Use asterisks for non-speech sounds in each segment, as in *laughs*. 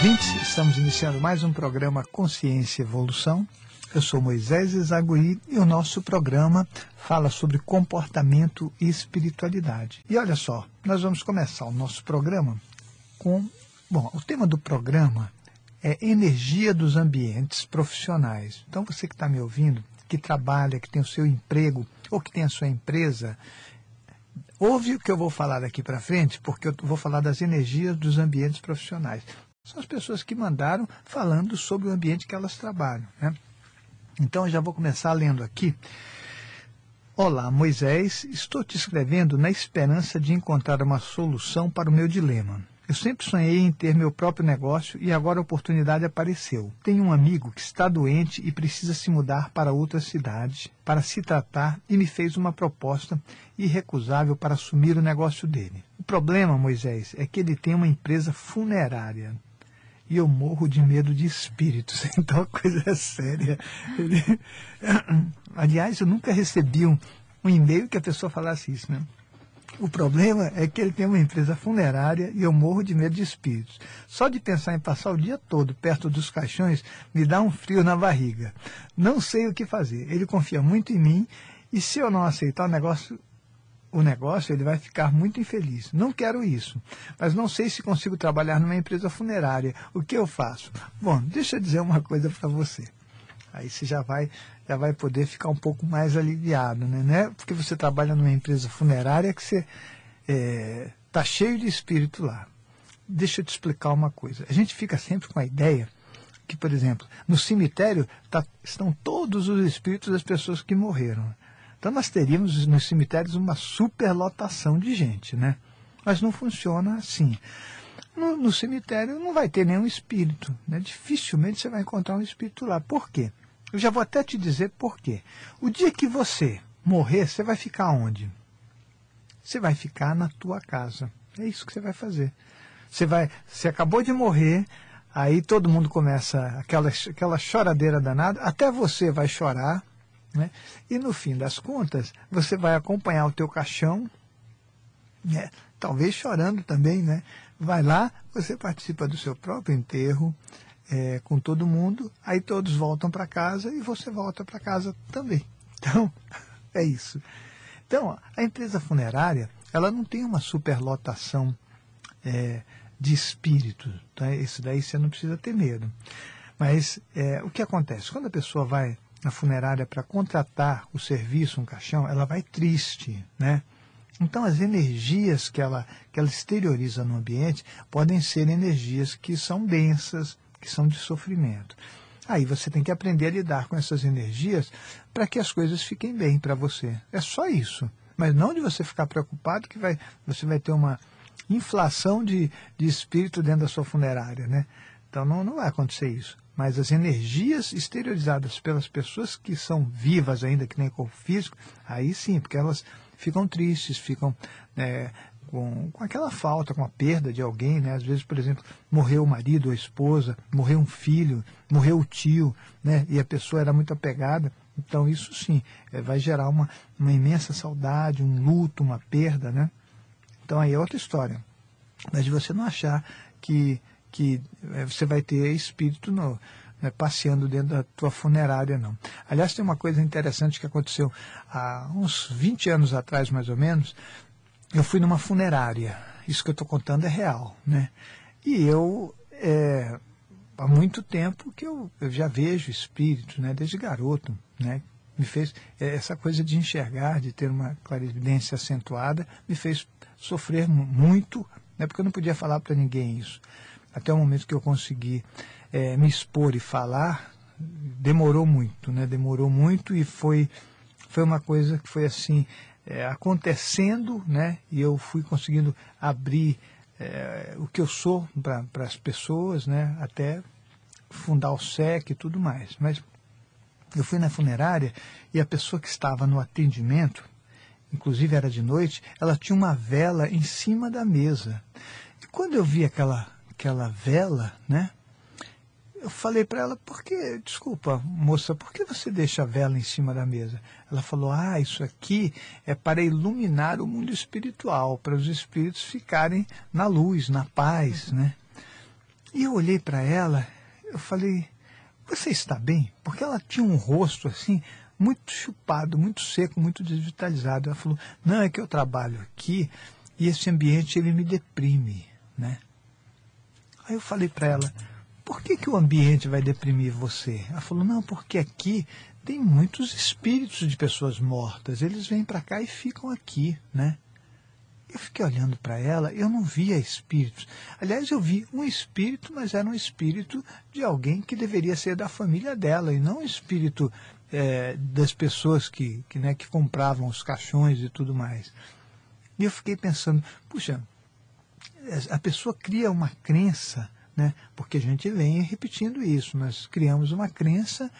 ouvintes, estamos iniciando mais um programa Consciência e Evolução. Eu sou Moisés Zaguri e o nosso programa fala sobre comportamento e espiritualidade. E olha só, nós vamos começar o nosso programa com. Bom, o tema do programa é energia dos ambientes profissionais. Então você que está me ouvindo, que trabalha, que tem o seu emprego ou que tem a sua empresa, ouve o que eu vou falar daqui para frente, porque eu vou falar das energias dos ambientes profissionais. São as pessoas que mandaram falando sobre o ambiente que elas trabalham. Né? Então eu já vou começar lendo aqui. Olá, Moisés, estou te escrevendo na esperança de encontrar uma solução para o meu dilema. Eu sempre sonhei em ter meu próprio negócio e agora a oportunidade apareceu. Tenho um amigo que está doente e precisa se mudar para outra cidade para se tratar e me fez uma proposta irrecusável para assumir o negócio dele. O problema, Moisés, é que ele tem uma empresa funerária e eu morro de medo de espíritos. *laughs* Então a coisa é séria. Ele... *laughs* Aliás, eu nunca recebi um, um e-mail que a pessoa falasse isso, né? O problema é que ele tem uma empresa funerária e eu morro de medo de espíritos. Só de pensar em passar o dia todo perto dos caixões me dá um frio na barriga. Não sei o que fazer. Ele confia muito em mim e se eu não aceitar o negócio, o negócio, ele vai ficar muito infeliz. Não quero isso, mas não sei se consigo trabalhar numa empresa funerária. O que eu faço? Bom, deixa eu dizer uma coisa para você. Aí você já vai, já vai poder ficar um pouco mais aliviado, né? Não é porque você trabalha numa empresa funerária que você está é, tá cheio de espírito lá. Deixa eu te explicar uma coisa. A gente fica sempre com a ideia que, por exemplo, no cemitério tá, estão todos os espíritos das pessoas que morreram. Então nós teríamos nos cemitérios uma superlotação de gente, né? Mas não funciona assim. No, no, cemitério não vai ter nenhum espírito, né? Dificilmente você vai encontrar um espírito lá. Por quê? Eu já vou até te dizer por quê. O dia que você morrer, você vai ficar onde? Você vai ficar na tua casa. É isso que você vai fazer. Você vai, você acabou de morrer, aí todo mundo começa aquela aquela choradeira danada, até você vai chorar, né? E no fim das contas, você vai acompanhar o teu caixão, né? talvez chorando também, né? Vai lá, você participa do seu próprio enterro é, com todo mundo, aí todos voltam para casa e você volta para casa também. *laughs* Então, é isso. Então, a empresa funerária, ela não tem uma superlotação é, de espírito, tá? Isso daí você não precisa ter medo. Mas é, o que acontece? Quando a pessoa vai na funerária para contratar o serviço, um caixão, ela vai triste, né? Então as energias que ela, que ela exterioriza no ambiente podem ser energias que são densas, que são de sofrimento. Aí você tem que aprender a lidar com essas energias para que as coisas fiquem bem para você. É só isso. Mas não de você ficar preocupado que vai, você vai ter uma inflação de, de espírito dentro da sua funerária, né? Então não, não vai acontecer isso mas as energias exteriorizadas pelas pessoas que são vivas ainda, que nem corpo físico, aí sim, porque elas ficam tristes, ficam é, com, com aquela falta, com a perda de alguém, né? Às vezes, por exemplo, morreu o marido ou a esposa, morreu um filho, morreu o tio, né? E a pessoa era muito apegada. Então isso sim, é, vai gerar uma, uma imensa saudade, um luto, uma perda, né? Então aí é outra história. Mas de você não achar que que é, você vai ter espírito no, né, passeando dentro da tua funerária, não. Aliás, tem uma coisa interessante que aconteceu há uns 20 anos atrás, mais ou menos. Eu fui numa funerária. Isso que eu estou contando é real, né? E eu, é, há muito tempo que eu, eu já vejo espíritos, né? Desde garoto, né? Me fez, é, essa coisa de enxergar, de ter uma clarividência acentuada, me fez sofrer muito, né? Porque eu não podia falar para ninguém isso até o momento que eu consegui é, me expor e falar, demorou muito, né? Demorou muito e foi, foi uma coisa que foi assim, é, acontecendo, né? E eu fui conseguindo abrir é, o que eu sou para as pessoas, né? Até fundar o SEC e tudo mais. Mas eu fui na funerária e a pessoa que estava no atendimento, inclusive era de noite, ela tinha uma vela em cima da mesa. E quando eu vi aquela aquela vela, né? Eu falei para ela, por que, desculpa, moça, por que você deixa a vela em cima da mesa? Ela falou, ah, isso aqui é para iluminar o mundo espiritual, para os espíritos ficarem na luz, na paz, né? E eu olhei para ela, eu falei, você está bem? Porque ela tinha um rosto assim, muito chupado, muito seco, muito desvitalizado. Ela falou, não, é que eu trabalho aqui e esse ambiente ele me deprime, né? Aí eu falei para ela, por que, que o ambiente vai deprimir você? Ela falou, não, porque aqui tem muitos espíritos de pessoas mortas, eles vêm para cá e ficam aqui, né? Eu fiquei olhando para ela, eu não via espíritos. Aliás, eu vi um espírito, mas era um espírito de alguém que deveria ser da família dela, e não um espírito é, das pessoas que, que, né, que compravam os caixões e tudo mais. E eu fiquei pensando, puxa, a pessoa cria uma crença, né, porque a gente vem repetindo isso, nós criamos uma crença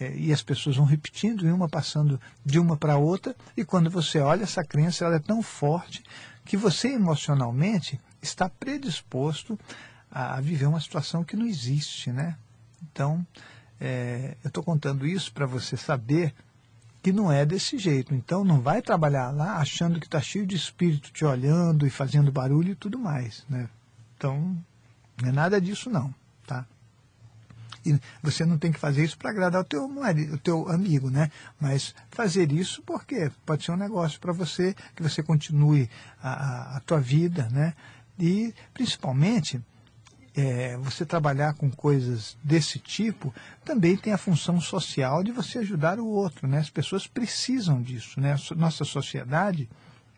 é, e as pessoas vão repetindo, e uma passando de uma para outra, e quando você olha, essa crença ela é tão forte que você emocionalmente está predisposto a viver uma situação que não existe. Né? Então, é, eu estou contando isso para você saber que não é desse jeito. Então, não vai trabalhar lá achando que está cheio de espírito te olhando e fazendo barulho e tudo mais. Né? Então, não é nada disso não. Tá? E você não tem que fazer isso para agradar o teu, marido, o teu amigo, né? Mas fazer isso porque pode ser um negócio para você, que você continue a, a tua vida, né? E, principalmente, é, você trabalhar com coisas desse tipo também tem a função social de você ajudar o outro, né? As pessoas precisam disso, né? Nossa sociedade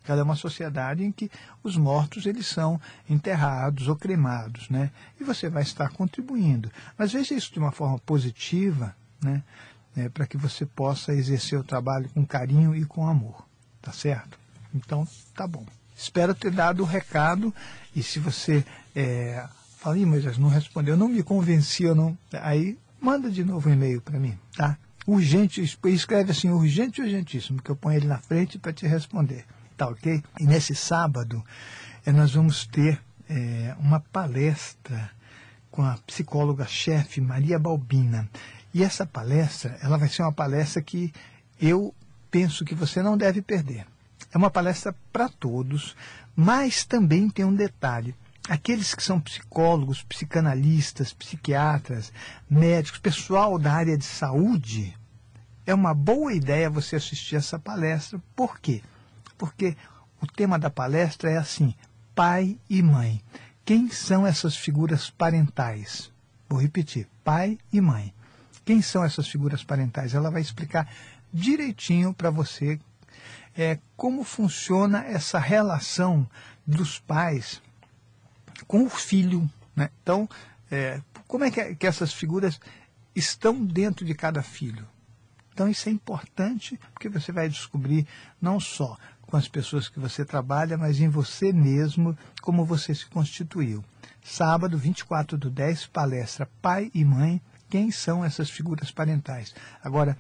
ela é uma sociedade em que os mortos eles são enterrados ou cremados, né? E você vai estar contribuindo. Mas veja isso de uma forma positiva, né? É, para que você possa exercer o trabalho com carinho e com amor, tá certo? Então, tá bom. Espero ter dado o recado e se você é, fala, mas não respondeu, não me convencia, não, aí manda de novo um e-mail para mim, tá? Urgente, escreve assim, urgente urgentíssimo, que eu ponho ele na frente para te responder tá ok? E nesse sábado eh, nós vamos ter eh, uma palestra com a psicóloga-chefe Maria Balbina. E essa palestra, ela vai ser uma palestra que eu penso que você não deve perder. É uma palestra para todos, mas também tem um detalhe. Aqueles que são psicólogos, psicanalistas, psiquiatras, médicos, pessoal da área de saúde, é uma boa ideia você assistir essa palestra. Por quê? porque o tema da palestra é assim: pai e mãe. Quem são essas figuras parentais? Vou repetir: pai e mãe. Quem são essas figuras parentais? Ela vai explicar direitinho para você é, como funciona essa relação dos pais com o filho. Né? Então, é, como é que, que essas figuras estão dentro de cada filho? Então, isso é importante porque você vai descobrir não só com as pessoas que você trabalha, mas em você mesmo, como você se constituiu. Sábado, 24 do 10, palestra Pai e Mãe, quem são essas figuras parentais. Agora,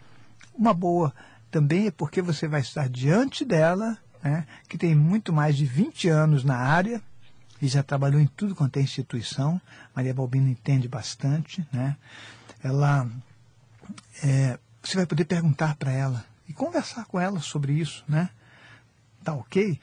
uma boa também é porque você vai estar diante dela, né, que tem muito mais de 20 anos na área, e já trabalhou em tudo quanto é instituição. Maria Balbina entende bastante. Né? Ela, é, você vai poder perguntar para ela e conversar com ela sobre isso. Né? Tá ok?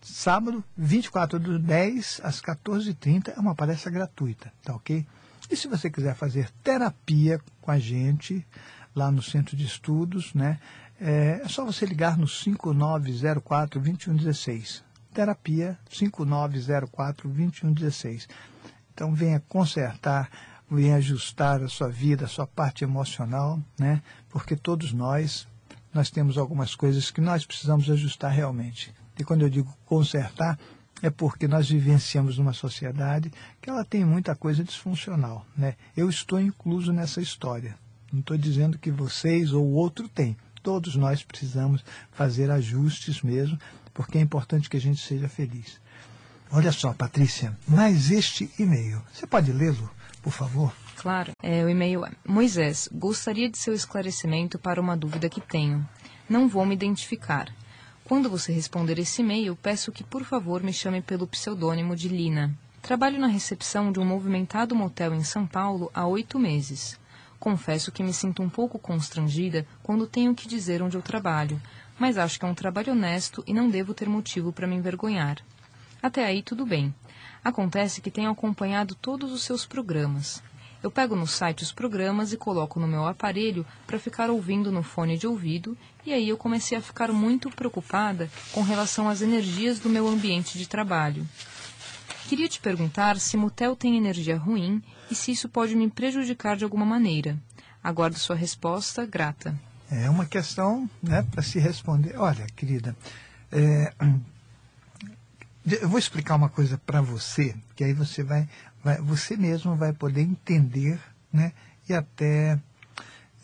Sábado, 24 do 10 às 14h30, é uma palestra gratuita, tá ok? E se você quiser fazer terapia com a gente, lá no Centro de Estudos, né? É, é só você ligar no 5904-2116. Terapia 5904-2116. Então venha consertar, venha ajustar a sua vida, a sua parte emocional, né? Porque todos nós nós temos algumas coisas que nós precisamos ajustar realmente. E quando eu digo consertar, é porque nós vivenciamos numa sociedade que ela tem muita coisa disfuncional. Né? Eu estou incluso nessa história. Não estou dizendo que vocês ou outro tem. Todos nós precisamos fazer ajustes mesmo, porque é importante que a gente seja feliz. Olha só, Patrícia, mais este e-mail. Você pode lê-lo, por favor? Claro. É, o e-mail é: Moisés, gostaria de seu esclarecimento para uma dúvida que tenho. Não vou me identificar. Quando você responder esse e-mail, peço que por favor me chame pelo pseudônimo de Lina. Trabalho na recepção de um movimentado motel em São Paulo há oito meses. Confesso que me sinto um pouco constrangida quando tenho que dizer onde eu trabalho, mas acho que é um trabalho honesto e não devo ter motivo para me envergonhar. Até aí tudo bem. Acontece que tenho acompanhado todos os seus programas. Eu pego no site os programas e coloco no meu aparelho para ficar ouvindo no fone de ouvido, e aí eu comecei a ficar muito preocupada com relação às energias do meu ambiente de trabalho. Queria te perguntar se motel tem energia ruim e se isso pode me prejudicar de alguma maneira. Aguardo sua resposta, grata. É uma questão né, para se responder. Olha, querida, é, *clears throat* eu vou explicar uma coisa para você, que aí você vai, vai, você mesmo vai poder entender né, e até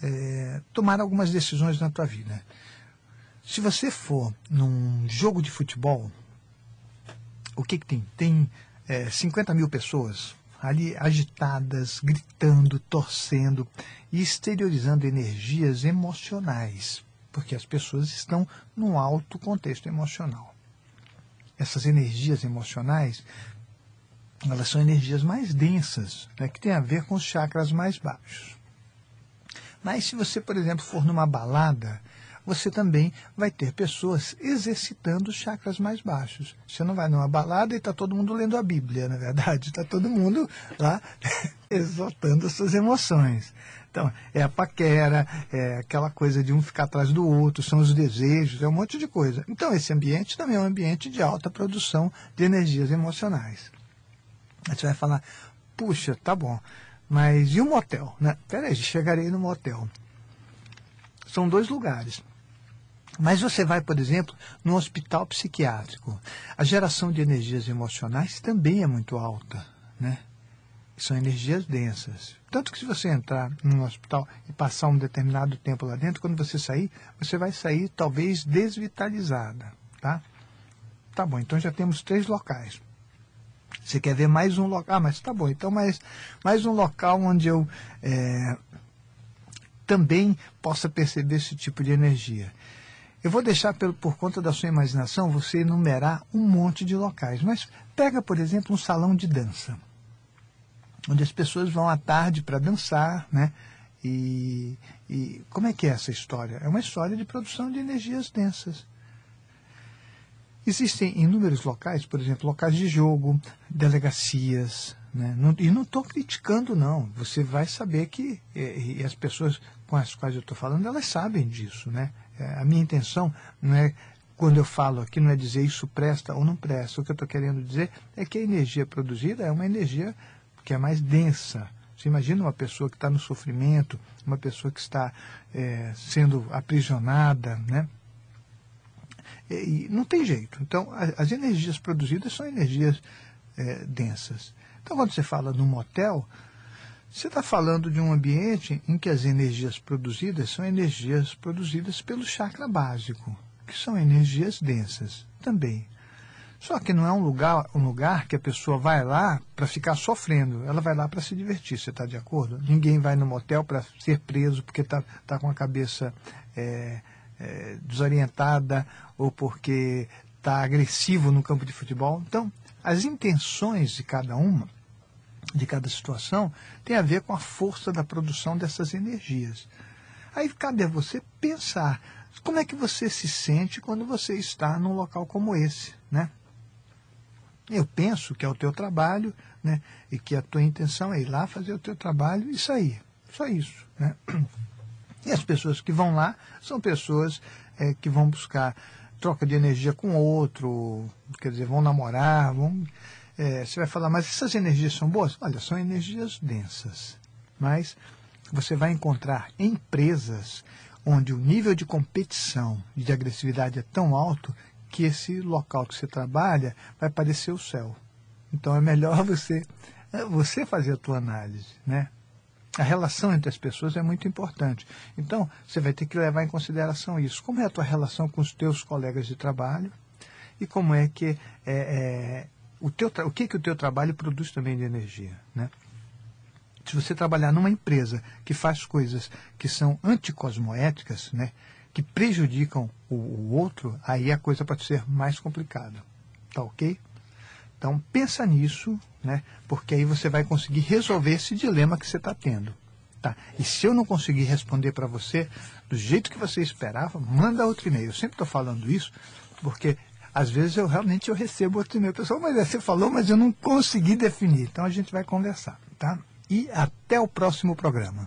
é, tomar algumas decisões na tua vida. Se você for num jogo de futebol, o que, que tem? Tem é, 50 mil pessoas ali agitadas, gritando, torcendo e exteriorizando energias emocionais, porque as pessoas estão num alto contexto emocional. Essas energias emocionais, elas são energias mais densas, né, que têm a ver com os chakras mais baixos. Mas se você, por exemplo, for numa balada, você também vai ter pessoas exercitando os chakras mais baixos. Você não vai numa balada e está todo mundo lendo a Bíblia, na verdade. Está todo mundo lá *laughs* exaltando as suas emoções. Então, é a paquera, é aquela coisa de um ficar atrás do outro, são os desejos, é um monte de coisa. Então, esse ambiente também é um ambiente de alta produção de energias emocionais. Aí você vai falar, puxa, tá bom, mas e o motel? Né? Peraí, chegarei no motel. São dois lugares. Mas você vai, por exemplo, no hospital psiquiátrico. A geração de energias emocionais também é muito alta, né? São energias densas. Tanto que se você entrar num hospital e passar um determinado tempo lá dentro, quando você sair, você vai sair talvez desvitalizada, tá? Tá bom, então já temos três locais. Você quer ver mais um local? Ah, mas tá bom, então mais, mais um local onde eu é, também possa perceber esse tipo de energia. Eu vou deixar por, por conta da sua imaginação você enumerar um monte de locais. Mas pega, por exemplo, um salão de dança, onde as pessoas vão à tarde para dançar, né? E, e como é que é essa história? É uma história de produção de energias densas. Existem inúmeros locais, por exemplo, locais de jogo, delegacias, né? Não, e não estou criticando, não. Você vai saber que, e, e as pessoas com as quais eu estou falando, elas sabem disso, né? É, a minha intenção não é, quando eu falo aqui, não é dizer isso presta ou não presta. O que eu estou querendo dizer é que a energia produzida é uma energia que é mais densa. Você imagina uma pessoa que está no sofrimento, uma pessoa que está é, sendo aprisionada, né? E, e não tem jeito. Então, a, as energias produzidas são energias é, densas. Então, quando você fala no motel, você está falando de um ambiente em que as energias produzidas são energias produzidas pelo chakra básico, que são energias densas também. Só que não é um lugar, um lugar que a pessoa vai lá para ficar sofrendo, ela vai lá para se divertir, você está de acordo? Ninguém vai no motel para ser preso porque está tá com a cabeça é, é, desorientada ou porque está agressivo no campo de futebol. Então, as intenções de cada uma de cada situação tem a ver com a força da produção dessas energias. Aí cabe a você pensar como é que você se sente quando você está num local como esse, né? Eu penso que é o teu trabalho, né? E que a tua intenção é ir lá fazer o teu trabalho e sair. Só isso, né? E as pessoas que vão lá são pessoas é, que vão buscar troca de energia com outro, quer dizer, vão namorar, vão é, você vai falar, mas essas energias são boas? Olha, são energias densas. Mas você vai encontrar empresas onde o nível de competição e de agressividade é tão alto que esse local que você trabalha vai parecer o céu. Então é melhor *laughs* você é, você fazer a tua análise, né? A relação entre as pessoas é muito importante. Então, você vai ter que levar em consideração isso. Como é a tua relação com os teus colegas de trabalho e como é que é, é, o, teu, o que, que o teu trabalho produz também de energia. Né? Se você trabalhar numa empresa que faz coisas que são anticosmoéticas, né, que prejudicam o, o outro, aí a coisa pode ser mais complicada. Tá ok? Então pensa nisso, né, porque aí você vai conseguir resolver esse dilema que você está tendo. Tá? E se eu não conseguir responder para você do jeito que você esperava, manda outro e-mail. Eu sempre estou falando isso porque às vezes eu realmente eu recebo outro e-mail. Pessoal, mas você falou, mas eu não consegui definir. Então a gente vai conversar, tá? E até o próximo programa.